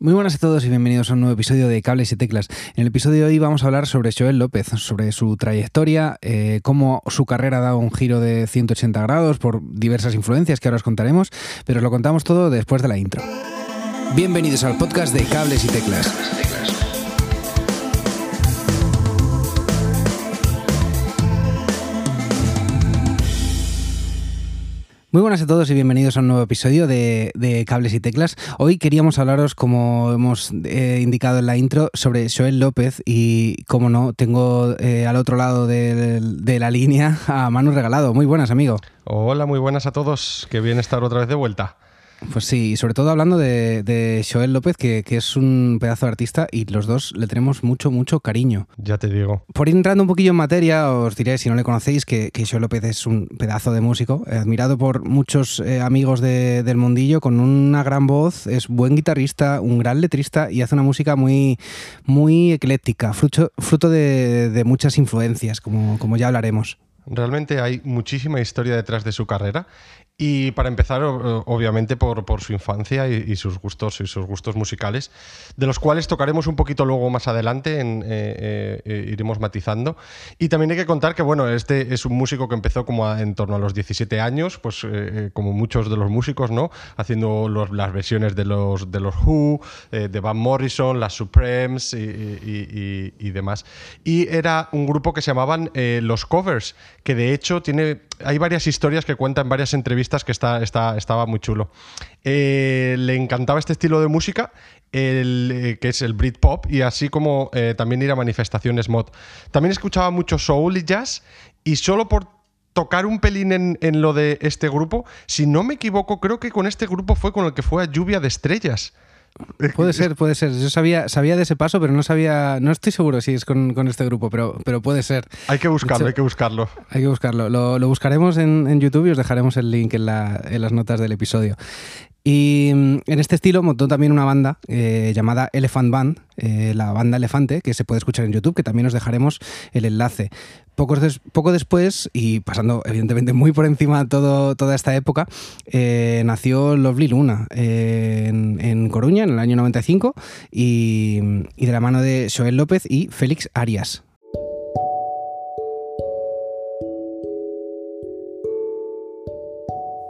Muy buenas a todos y bienvenidos a un nuevo episodio de Cables y Teclas. En el episodio de hoy vamos a hablar sobre Joel López, sobre su trayectoria, eh, cómo su carrera ha dado un giro de 180 grados por diversas influencias que ahora os contaremos, pero os lo contamos todo después de la intro. Bienvenidos al podcast de Cables y Teclas. Muy buenas a todos y bienvenidos a un nuevo episodio de, Cables y Teclas. Hoy queríamos hablaros, como hemos eh, indicado en la intro, sobre Joel López y, como no, tengo eh, al otro lado de, de la línea a Manu Regalado. Muy buenas, amigo. Hola, muy buenas a todos. Qué bien estar otra vez de vuelta. Pues sí, sobre todo hablando de, de Joel López, que, que, es un pedazo de artista y los dos le tenemos mucho, mucho cariño. Ya te digo. Por ir entrando un poquillo en materia, os diré, si no le conocéis, que, que Joel López es un pedazo de músico, admirado por muchos eh, amigos de, del mundillo, con una gran voz, es buen guitarrista, un gran letrista y hace una música muy, muy ecléctica, fruto, fruto de, de muchas influencias, como, como ya hablaremos. Realmente hay muchísima historia detrás de su carrera y para empezar, obviamente, por, por su infancia y, y, sus gustos y sus gustos musicales, de los cuales tocaremos un poquito luego más adelante, en, eh, eh, iremos matizando. Y también hay que contar que, bueno, este es un músico que empezó como a, en torno a los 17 años, pues eh, como muchos de los músicos, ¿no? Haciendo los, las versiones de los, de los Who, de Van Morrison, las Supremes y, y, y, demás. Y era un grupo que se llamaban Los Covers, que de hecho tiene, hay varias historias que cuentan varias entrevistas que está, está, estaba muy chulo. Eh, le encantaba este estilo de música, eh, que es el Britpop, y así como eh, también ir a manifestaciones mod. También escuchaba mucho soul y jazz, y solo por tocar un pelín en, en, lo de este grupo, si no me equivoco, creo que con este grupo fue con el que fue a Lluvia de Estrellas. Puede ser, puede ser. Yo sabía, sabía de ese paso, pero no sabía, no estoy seguro si es con, con este grupo, pero, pero puede ser. Hay que buscarlo, hecho, hay que buscarlo. Hay que buscarlo. Lo, lo buscaremos en, en, YouTube y os dejaremos el link en, la, en las notas del episodio. Y en este estilo montó también una banda eh, llamada Elephant Band, eh, la banda Elefante, que se puede escuchar en YouTube, que también os dejaremos el enlace. Poco, poco después, y pasando evidentemente muy por encima todo, toda esta época, eh, nació Lovely Luna en, en, Coruña en el año 95 y, y de la mano de Joel López y Félix Arias.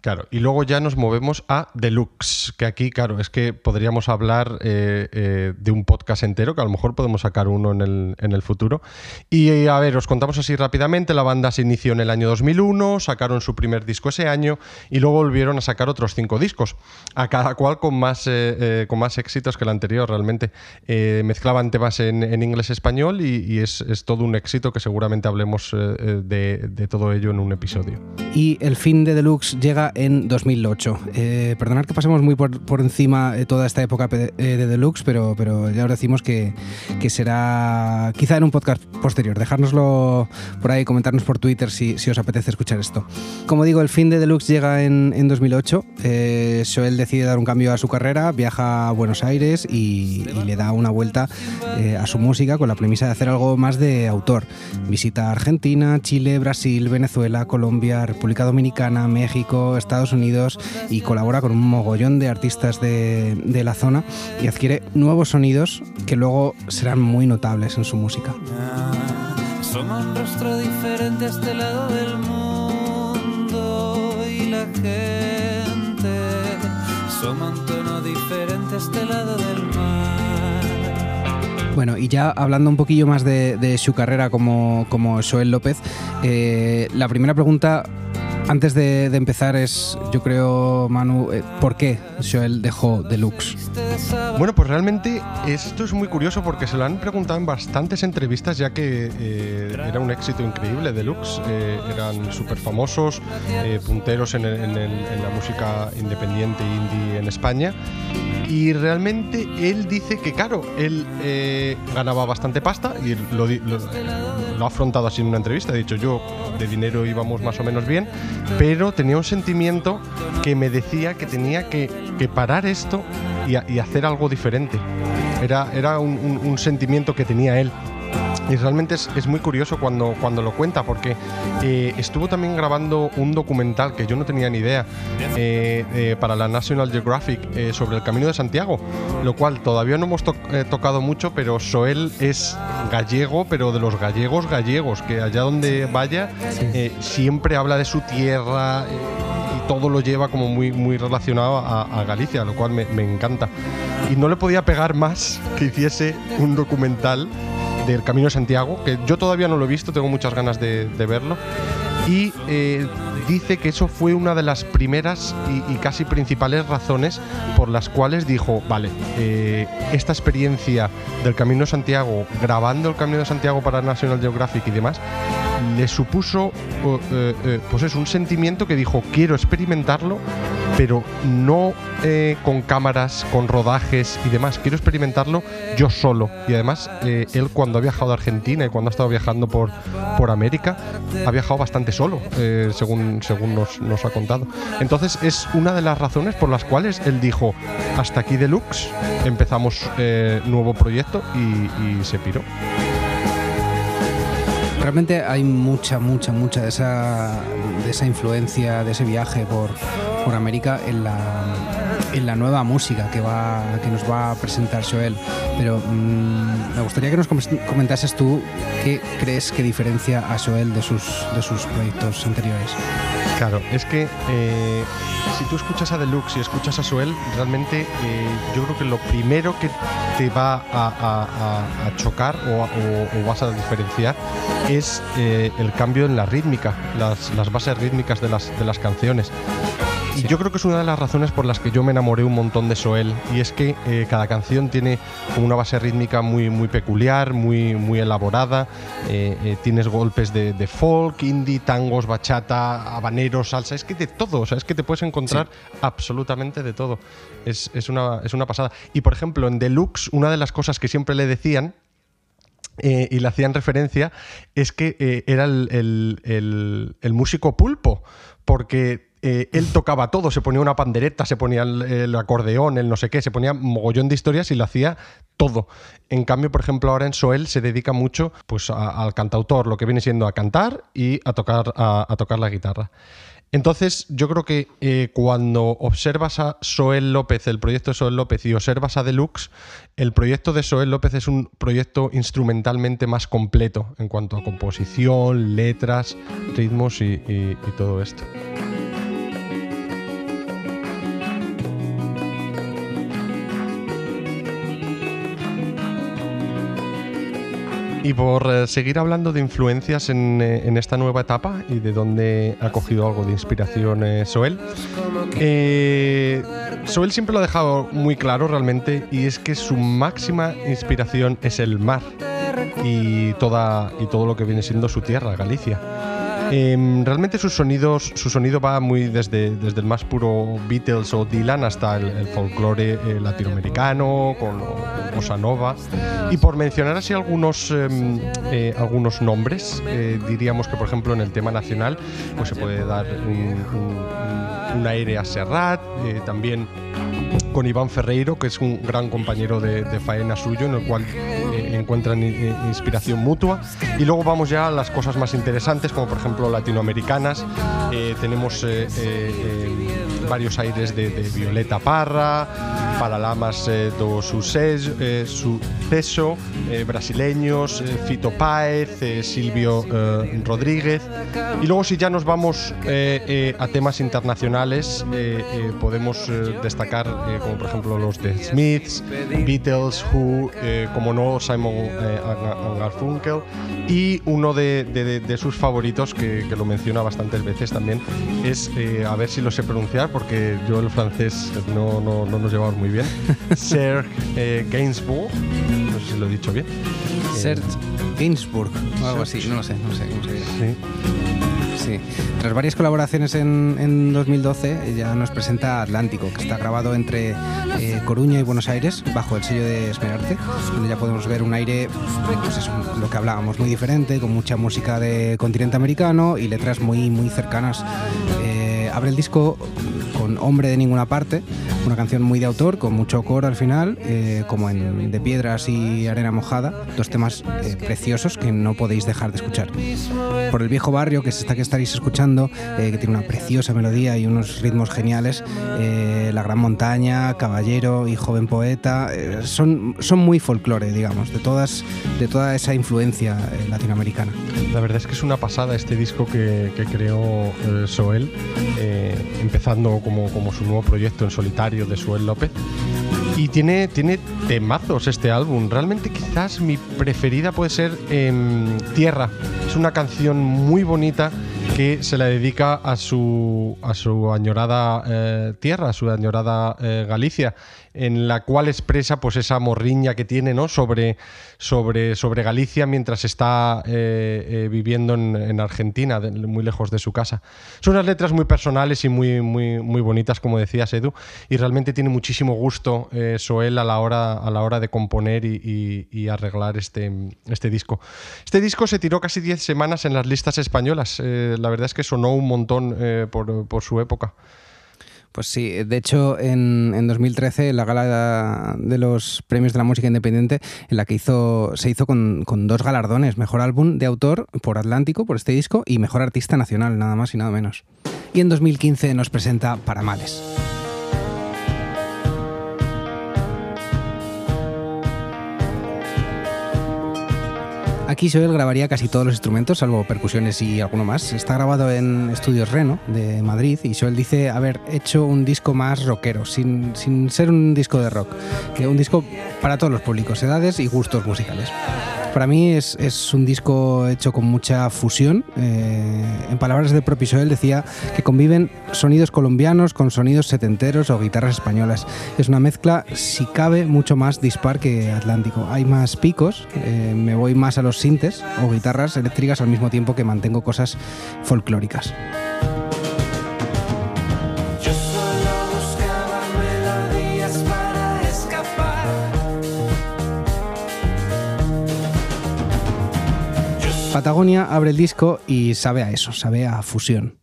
Claro, y luego ya nos movemos a Deluxe, que aquí, claro, es que podríamos hablar eh, eh, de un podcast entero, que a lo mejor podemos sacar uno en el, en el futuro. Y a ver, os contamos así rápidamente, la banda se inició en el año 2001, sacaron su primer disco ese año y luego volvieron a sacar otros cinco discos, a cada cual con más, eh, con más éxitos que el anterior realmente. mezclaban temas en, en inglés-español y es, es, todo un éxito que seguramente hablemos de, de todo ello en un episodio. Y el fin de Deluxe llega en 2008. Eh, perdonad que pasemos muy por, por encima de toda esta época de, de Deluxe, pero, pero, ya os decimos que, que, será quizá en un podcast posterior. Dejárnoslo por ahí, comentarnos por Twitter si, si, os apetece escuchar esto. Como digo, el fin de Deluxe llega en, en 2008. Eh, Joel decide dar un cambio a su carrera, viaja a Buenos Aires y, y le da una vuelta eh, a su música con la premisa de hacer algo más de autor. Visita Argentina, Chile, Brasil, Venezuela, Colombia, República Dominicana, México, Estados Unidos y colabora con un mogollón de artistas de, de, la zona y adquiere nuevos sonidos que luego serán muy notables en su música. Somos un rostro diferente a este lado del mundo y la gente. Somos un tono diferente a este lado del mar. Bueno, y ya hablando un poquillo más de, de su carrera como, como Joel López, eh, la primera pregunta antes de, de, empezar es, yo creo, Manu, eh, ¿por qué Joel dejó Deluxe? Bueno, pues realmente esto es muy curioso porque se lo han preguntado en bastantes entrevistas ya que eh, era un éxito increíble Deluxe, eh, eran súper famosos, eh, punteros en, el, en, el, en, la música independiente indie en España Y realmente él dice que, claro, él eh, ganaba bastante pasta y lo, lo, lo, ha afrontado así en una entrevista. Ha dicho, yo de dinero íbamos más o menos bien, pero tenía un sentimiento que me decía que tenía que, que parar esto y, hacer algo diferente. Era, era un sentimiento que tenía él. Y realmente es, es, muy curioso cuando, cuando lo cuenta, porque eh, estuvo también grabando un documental que yo no tenía ni idea eh, eh, para la National Geographic sobre el Camino de Santiago, lo cual todavía no hemos to tocado mucho, pero Soel es gallego, pero de los gallegos gallegos, que allá donde vaya siempre habla de su tierra y todo lo lleva como muy, muy relacionado a, a Galicia, lo cual me, me encanta. Y no le podía pegar más que hiciese un documental del Camino de Santiago, que yo todavía no lo he visto, tengo muchas ganas de, verlo. Y eh, dice que eso fue una de las primeras y, y, casi principales razones por las cuales dijo, vale, eh, esta experiencia del Camino de Santiago, grabando el Camino de Santiago para National Geographic y demás, le supuso eh, eh, pues es un sentimiento que dijo quiero experimentarlo pero no eh, con cámaras con rodajes y demás. Quiero experimentarlo yo solo y además él cuando ha viajado a Argentina y cuando ha estado viajando por, por América ha viajado bastante solo según, según nos, nos, ha contado. Entonces es una de las razones por las cuales él dijo hasta aquí deluxe empezamos nuevo proyecto y, y se piró realmente hay mucha, mucha, mucha de esa, de esa influencia, de ese viaje por, por América en la, en la nueva música que, va, que nos va a presentar Joel. Pero mmm, me gustaría que nos comentases tú qué crees que diferencia a Joel de sus, de sus proyectos anteriores. Claro, es que eh, si tú escuchas a Deluxe y escuchas a Suel, realmente eh, yo creo que lo primero que te va a, chocar o, vas a diferenciar es eh, el cambio en la rítmica, las, bases rítmicas de las canciones. Y yo creo que es una de las razones por las que yo me enamoré un montón de Soel. Y es que eh, cada canción tiene una base rítmica muy, muy peculiar, muy, muy elaborada. Eh, eh, tienes golpes de, de, folk, indie, tangos, bachata, habaneros, salsa. Es que de todo. O sea, es que te puedes encontrar sí. absolutamente de todo. Es, es, una, es una pasada. Y por ejemplo, en Deluxe, una de las cosas que siempre le decían eh, y le hacían referencia es que eh, era el, el, el, el, músico pulpo, porque eh, él tocaba todo, se ponía una pandereta, se ponía el, acordeón, el no sé qué, se ponía mogollón de historias y lo hacía todo. En cambio, por ejemplo, ahora en Soel se dedica mucho pues, al cantautor, lo que viene siendo a cantar y a tocar, a, tocar la guitarra. Entonces, yo creo que eh, cuando observas a Soel López, el proyecto de Soel López, y observas a Deluxe, el proyecto de Soel López es un proyecto instrumentalmente más completo en cuanto a composición, letras, ritmos y todo esto. Y por eh, seguir hablando de influencias en, eh, en, esta nueva etapa y de dónde ha cogido algo de inspiración eh, Soel, eh, Soel siempre lo ha dejado muy claro realmente y es que su máxima inspiración es el mar y, toda, y todo lo que viene siendo su tierra, Galicia. Eh, realmente sus sonidos, su sonido va muy desde, desde el más puro Beatles o Dylan hasta el, el folclore eh, latinoamericano, con bossa nova. Y por mencionar así algunos, eh, algunos nombres, eh, diríamos que por ejemplo en el tema nacional pues se puede dar un, aire a Serrat, eh, también con Iván Ferreiro, que es un gran compañero de, faena suyo, en el cual encuentran inspiración mutua. Y luego vamos ya a las cosas más interesantes, como por ejemplo latinoamericanas. Eh, tenemos eh, eh, varios aires de, de, Violeta Parra, Paralamas do Suceso, Suceso brasileños, Fito Páez, Silvio Rodríguez. Y luego si ya nos vamos a temas internacionales, podemos destacar como por ejemplo los de Smiths, Beatles, Who, eh, como no, Simon eh, Garfunkel, y uno de, de, de sus favoritos, que, que, lo menciona bastantes veces también, es, eh, a ver si lo sé pronunciar, porque yo el francés no, no, no nos llevamos muy bien, Serge eh, Gainsbourg, no sé si lo he dicho bien. Serge Gainsbourg, o algo así, no lo sé, no sé cómo se dice. Sí. Sí. Tras varias colaboraciones en, en 2012, ya nos presenta Atlántico, que está grabado entre eh, Coruña y Buenos Aires, bajo el sello de Esmerarte, donde ya podemos ver un aire, pues eso, lo que hablábamos, muy diferente, con mucha música de continente americano y letras muy, muy cercanas. Eh, abre el disco con Hombre de ninguna parte, una canción muy de autor, con mucho coro al final, eh, como en De Piedras y Arena Mojada, dos temas eh, preciosos que no podéis dejar de escuchar. Por el viejo barrio, que es esta que estaréis escuchando, eh, que tiene una preciosa melodía y unos ritmos geniales, La Gran Montaña, Caballero y Joven Poeta, son, son muy folclore, digamos, de, todas, de toda esa influencia latinoamericana. La verdad es que es una pasada este disco que, que creó Soel, empezando como, como su nuevo proyecto en solitario de Soel López. Y tiene, tiene temazos este álbum. Realmente quizás mi preferida puede ser em, Tierra. Es una canción muy bonita que se la dedica a su, a su añorada eh, tierra, a su añorada eh, Galicia, en la cual expresa pues esa morriña que tiene ¿no? sobre, sobre, sobre Galicia mientras está eh, eh, viviendo en, en Argentina, de- muy lejos de su casa. Son unas letras muy personales y muy, muy, muy bonitas, como decías, Edu, y realmente tiene muchísimo gusto eh, Soel a la hora, a la hora de componer y, y- y arreglar este, este disco. Este disco se tiró casi 10 semanas en las listas españolas. Eh, la verdad es que sonó un montón eh, por, por su época. Pues sí, de hecho en, en 2013 la gala de los premios de la música independiente en la que hizo, se hizo con, con dos galardones, mejor álbum de autor por Atlántico, por este disco, y mejor artista nacional, nada más y nada menos. Y en 2015 nos presenta Paramales. Aquí Joel grabaría casi todos los instrumentos, salvo percusiones y alguno más. Está grabado en Estudios Reno de Madrid y Joel dice haber hecho un disco más rockero, sin, sin ser un disco de rock, que un disco para todos los públicos, edades y gustos musicales. Para mí es, es un disco hecho con mucha fusión. Eh, en palabras del propio Joel decía que conviven sonidos colombianos con sonidos setenteros o guitarras españolas. Es una mezcla, si cabe, mucho más dispar que Atlántico. Hay más picos, eh, me voy más a los sintes o guitarras eléctricas al mismo tiempo que mantengo cosas folclóricas. Patagonia abre el disco y sabe a eso, sabe a fusión.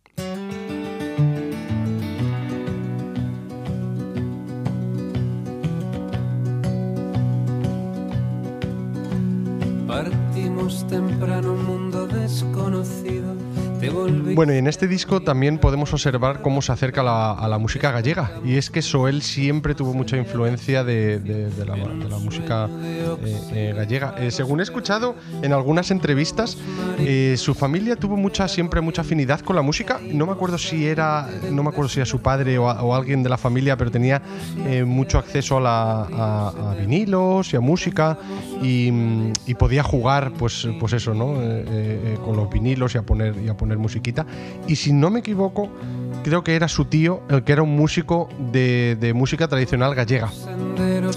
Bueno, y en este disco también podemos observar cómo se acerca la- a la música gallega. Y es que Soel siempre tuvo mucha influencia de, la, música eh, eh, gallega. Eh, según he escuchado en algunas entrevistas, su familia tuvo mucha, siempre mucha afinidad con la música. No me acuerdo si era, no me acuerdo si era su padre o, alguien de la familia, pero tenía mucho acceso a, la- a- vinilos y a música y, y podía jugar, pues, pues eso, ¿no? Con los vinilos y a poner y a poner musiquita. Y si no me equivoco, creo que era su tío el que era un músico de, de música tradicional gallega.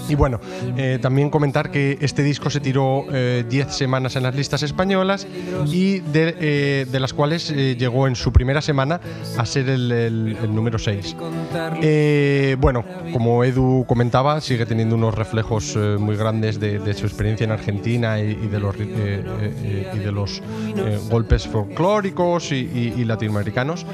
Y bueno, eh, también comentar que este disco se tiró eh, 10 semanas en las listas españolas y de, eh, de las cuales eh, llegó en su primera semana a ser el, número 6. Eh, bueno, como Edu comentaba, sigue teniendo unos reflejos eh, muy grandes de, su experiencia en Argentina y, de los, eh, eh, eh, y de los eh, golpes folclóricos y, latinoamericanos.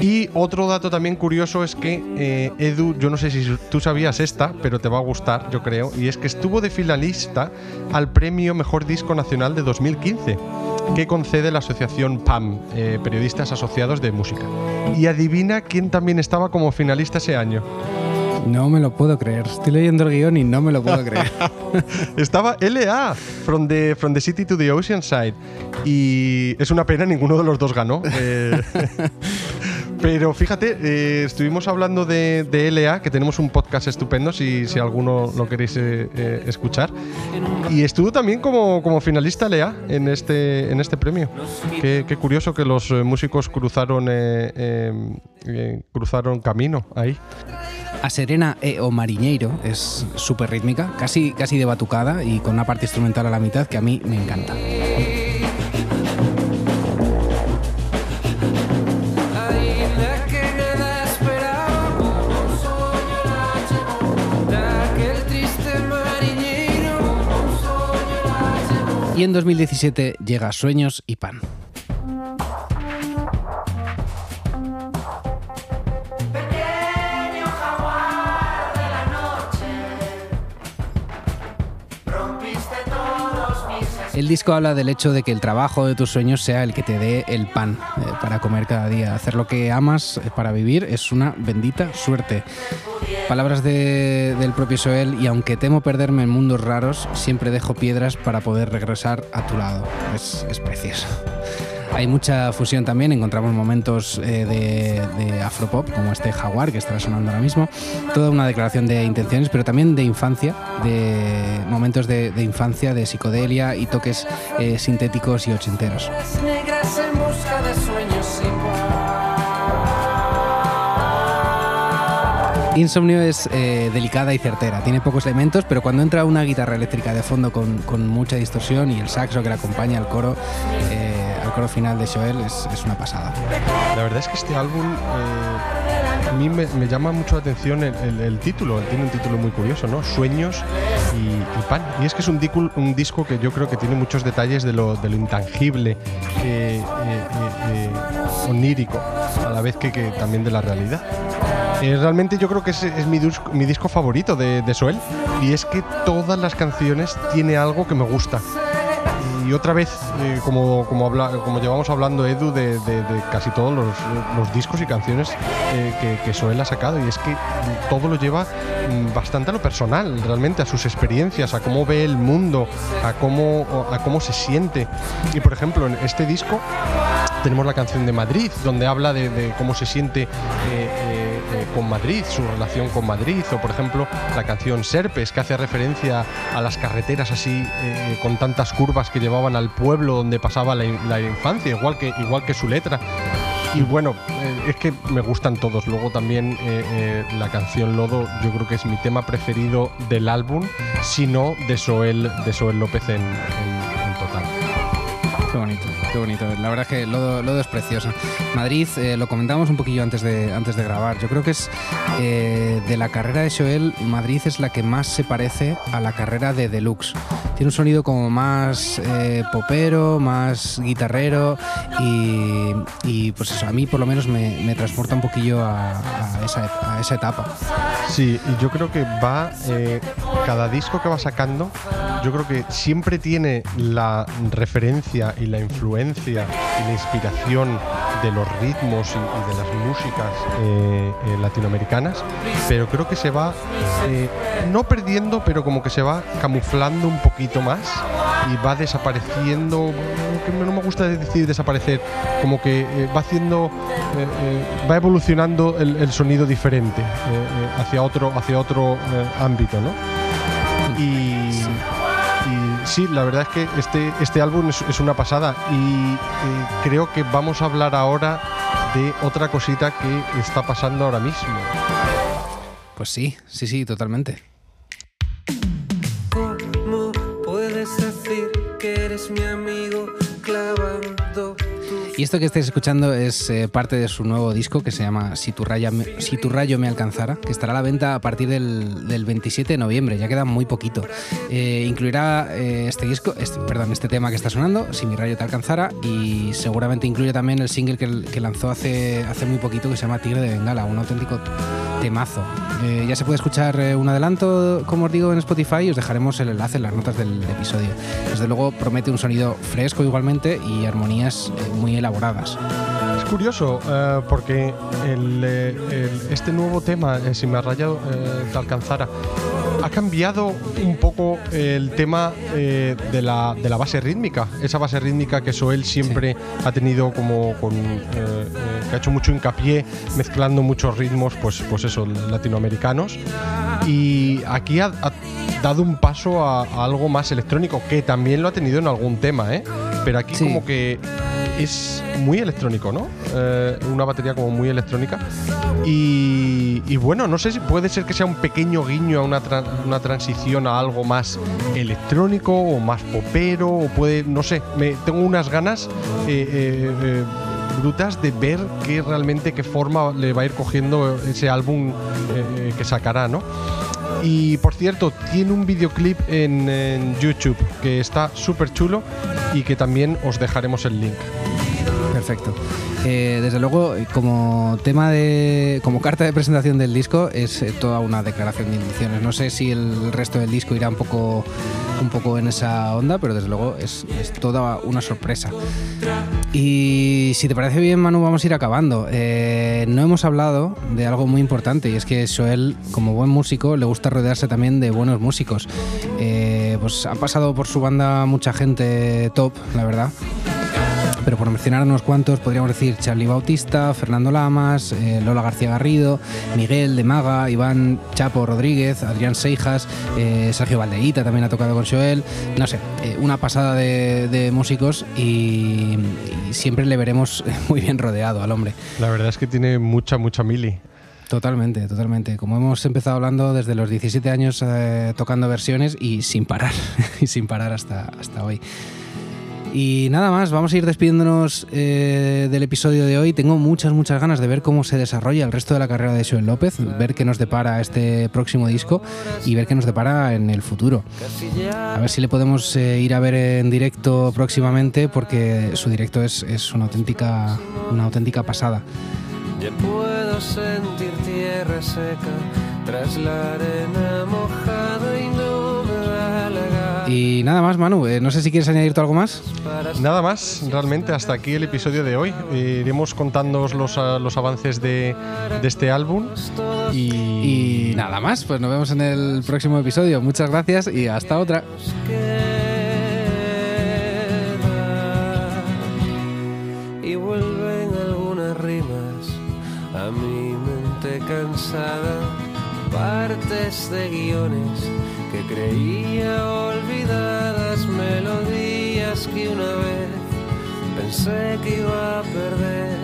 Y dato también curioso es que eh, Edu, yo no sé si tú sabías esta, pero te va a gustar, yo creo, y es que estuvo de finalista al premio Mejor Disco Nacional de 2015 que concede la asociación PAM, eh, Periodistas Asociados de Música. Y adivina quién también estaba como finalista ese año. No me lo puedo creer. Estoy leyendo el guion y no me lo puedo creer. Estaba LA, from the, from the City to the Ocean Side. Y es una pena, ninguno de los dos ganó. Eh, pero fíjate, eh, estuvimos hablando de, de LA, que tenemos un podcast estupendo, si, si alguno lo queréis eh, eh, escuchar. Y estuvo también como, como finalista LA en este, en este premio. Qué, qué curioso que los músicos cruzaron, cruzaron camino ahí. A Serena o Mariñeiro es súper rítmica, casi, casi de batucada y con una parte instrumental a la mitad que a mí me encanta. Y en 2017 llega Sueños y Pan. El disco habla del hecho de que el trabajo de tus sueños sea el que te dé el pan eh, para comer cada día. Hacer lo que amas eh, para vivir es una bendita suerte. Palabras de- del propio Soel y aunque temo perderme en mundos raros, siempre dejo piedras para poder regresar a tu lado. Es, es precioso. Hay mucha fusión también, encontramos momentos eh, de, de afropop, como este Jaguar que estará sonando ahora mismo. Toda una declaración de intenciones, pero también de infancia, de momentos de, de infancia, de psicodelia y toques eh, sintéticos y ochenteros. negras en busca de sueños sin Insomnio es eh, delicada y certera, tiene pocos elementos, pero cuando entra una guitarra eléctrica de fondo con, con mucha distorsión y el saxo que le acompaña al coro, eh, final de Joel, es, es una pasada. La verdad es que este álbum eh, a mí me, llama mucho la atención el, el- título. Tiene un título muy curioso, ¿no? Sueños y, pan. Y es que es un, dicu- un disco que yo creo que tiene muchos detalles de lo, de lo intangible, eh, eh, onírico, a la vez que, que también de la realidad. Realmente yo creo que es, es mi, dus- mi disco favorito de, de Soel y es que todas las canciones tiene algo que me gusta. Y otra vez, eh, como, como, habla- como llevamos hablando, Edu, de, casi todos los, los discos y canciones eh, que, que Soel ha sacado, y es que todo lo lleva mm, bastante a lo personal, realmente, a sus experiencias, a cómo ve el mundo, a cómo, a cómo se siente. Y por ejemplo, en este disco tenemos la canción de Madrid, donde habla de, cómo se siente eh, eh, eh, con Madrid, su relación con Madrid, o por ejemplo la canción Serpes, que hace referencia a las carreteras así con tantas curvas que llevaban al pueblo donde pasaba la, in- la infancia, igual que, igual que su letra. Y bueno, es que me gustan todos. Luego también la canción Lodo, yo creo que es mi tema preferido del álbum, si no de Soel, de Soel López en, en- qué bonito. La verdad es que Lodo, Lodo es preciosa. Madrid, eh, lo comentábamos un poquillo antes de, antes de grabar. Yo creo que es eh, de la carrera de Joel, Madrid es la que más se parece a la carrera de Deluxe. Tiene un sonido como más eh, popero, más guitarrero y, y, pues eso, a mí por lo menos me, me transporta un poquillo a, a esa, a esa etapa. Sí, y yo creo que va, eh, cada disco que va sacando, yo creo que siempre tiene la referencia y la influencia y la inspiración de los ritmos y, de las músicas eh, eh, latinoamericanas, pero creo que se va, eh, no perdiendo, pero como que se va camuflando un poquito más y va desapareciendo, que no me gusta decir desaparecer, como que va haciendo, va evolucionando el, el sonido diferente hacia otro, hacia otro ámbito, ¿no? Sí, la verdad es que este, este álbum es, es una pasada y eh, creo que vamos a hablar ahora de otra cosita que está pasando ahora mismo. Pues sí, sí, sí, totalmente. Y esto que estáis escuchando es eh, parte de su nuevo disco que se llama Si tu, raya me- si tu rayo me alcanzara, que estará a la venta a partir del, del 27 de noviembre, ya queda muy poquito. Eh, incluirá eh, este disco, este- perdón, este tema que está sonando, Si mi rayo te alcanzara, y seguramente incluye también el single que, que lanzó hace, hace muy poquito que se llama Tigre de Bengala, un auténtico temazo. Eh, ya se puede escuchar eh, un adelanto, como os digo, en Spotify y os dejaremos el enlace en las notas del episodio. Desde luego promete un sonido fresco igualmente y armonías eh, muy elaboradas. Es curioso eh, porque el, eh, el- este nuevo tema, eh, Si me rayado eh, te alcanzara, ha cambiado un poco el tema eh, de, la, de la base rítmica. Esa base rítmica que Soel siempre ha tenido como con, eh, eh, que ha hecho mucho hincapié mezclando muchos ritmos, pues, pues eso, latinoamericanos. Y aquí ha, ha dado un paso a, a algo más electrónico, que también lo ha tenido en algún tema, ¿eh? Pero aquí Sí. como que es muy electrónico, ¿no? Eh, una batería como muy electrónica. Y, bueno, no sé si puede ser que sea un pequeño guiño a una, tra- una transición a algo más electrónico o más popero, o puede, no sé, me, tengo unas ganas eh, eh, brutas de ver qué realmente, qué forma le va a ir cogiendo ese álbum que sacará, ¿no? Y por cierto, tiene un videoclip en, en YouTube que está súper chulo y que también os dejaremos el link. Perfecto. Eh, desde luego, eh, como tema de. como carta de presentación del disco, es eh, toda una declaración de intenciones. No sé si el resto del disco irá un poco, un poco en esa onda, pero desde luego es, es toda una sorpresa. Y si te parece bien, Manu, vamos a ir acabando. Eh, no hemos hablado de algo muy importante, y es que Joel, como buen músico, le gusta rodearse también de buenos músicos. Pues ha pasado por su banda mucha gente top, la verdad pero por mencionar unos cuantos, podríamos decir Charlie Bautista, Fernando Lamas, eh, Lola García Garrido, Miguel de Maga, Iván Chapo Rodríguez, Adrián Seijas, eh, Sergio Valdeíta también ha tocado con Joel, no sé, eh, una pasada de, de músicos y, y siempre le veremos muy bien rodeado al hombre. La verdad es que tiene mucha, mucha mili. Totalmente, totalmente. Como hemos empezado hablando desde los 17 años eh, tocando versiones y sin parar, y sin parar hasta, hasta hoy. Y nada más, vamos a ir despidiéndonos eh, del episodio de hoy. Tengo muchas, muchas ganas de ver cómo se desarrolla el resto de la carrera de Joel López, ver qué nos depara este próximo disco y ver qué nos depara en el futuro. A ver si le podemos eh, ir a ver en directo próximamente, porque su directo es, es una, auténtica, una auténtica pasada. Puedo sentir tierra seca tras la arena Y nada más, Manu, eh, no sé si quieres añadir tú algo más. Nada más, realmente, hasta aquí el episodio de hoy. Iremos contándoos los, ah, los avances de, de este álbum. Y, Y nada más, pues nos vemos en el próximo episodio. Muchas gracias y hasta otra. queda y vuelven algunas rimas a mi mente cansada, partes de guiones que creía olvidadas, melodías que una vez pensé que iba a perder,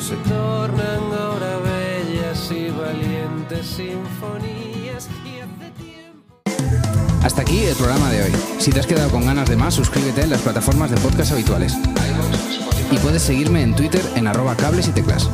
se tornan ahora bellas y valientes sinfonías y hace tiempo Hasta aquí el programa de hoy. Si te has quedado con ganas de más, suscríbete en las plataformas de podcast habituales. Y puedes seguirme en Twitter en arroba cables y teclas.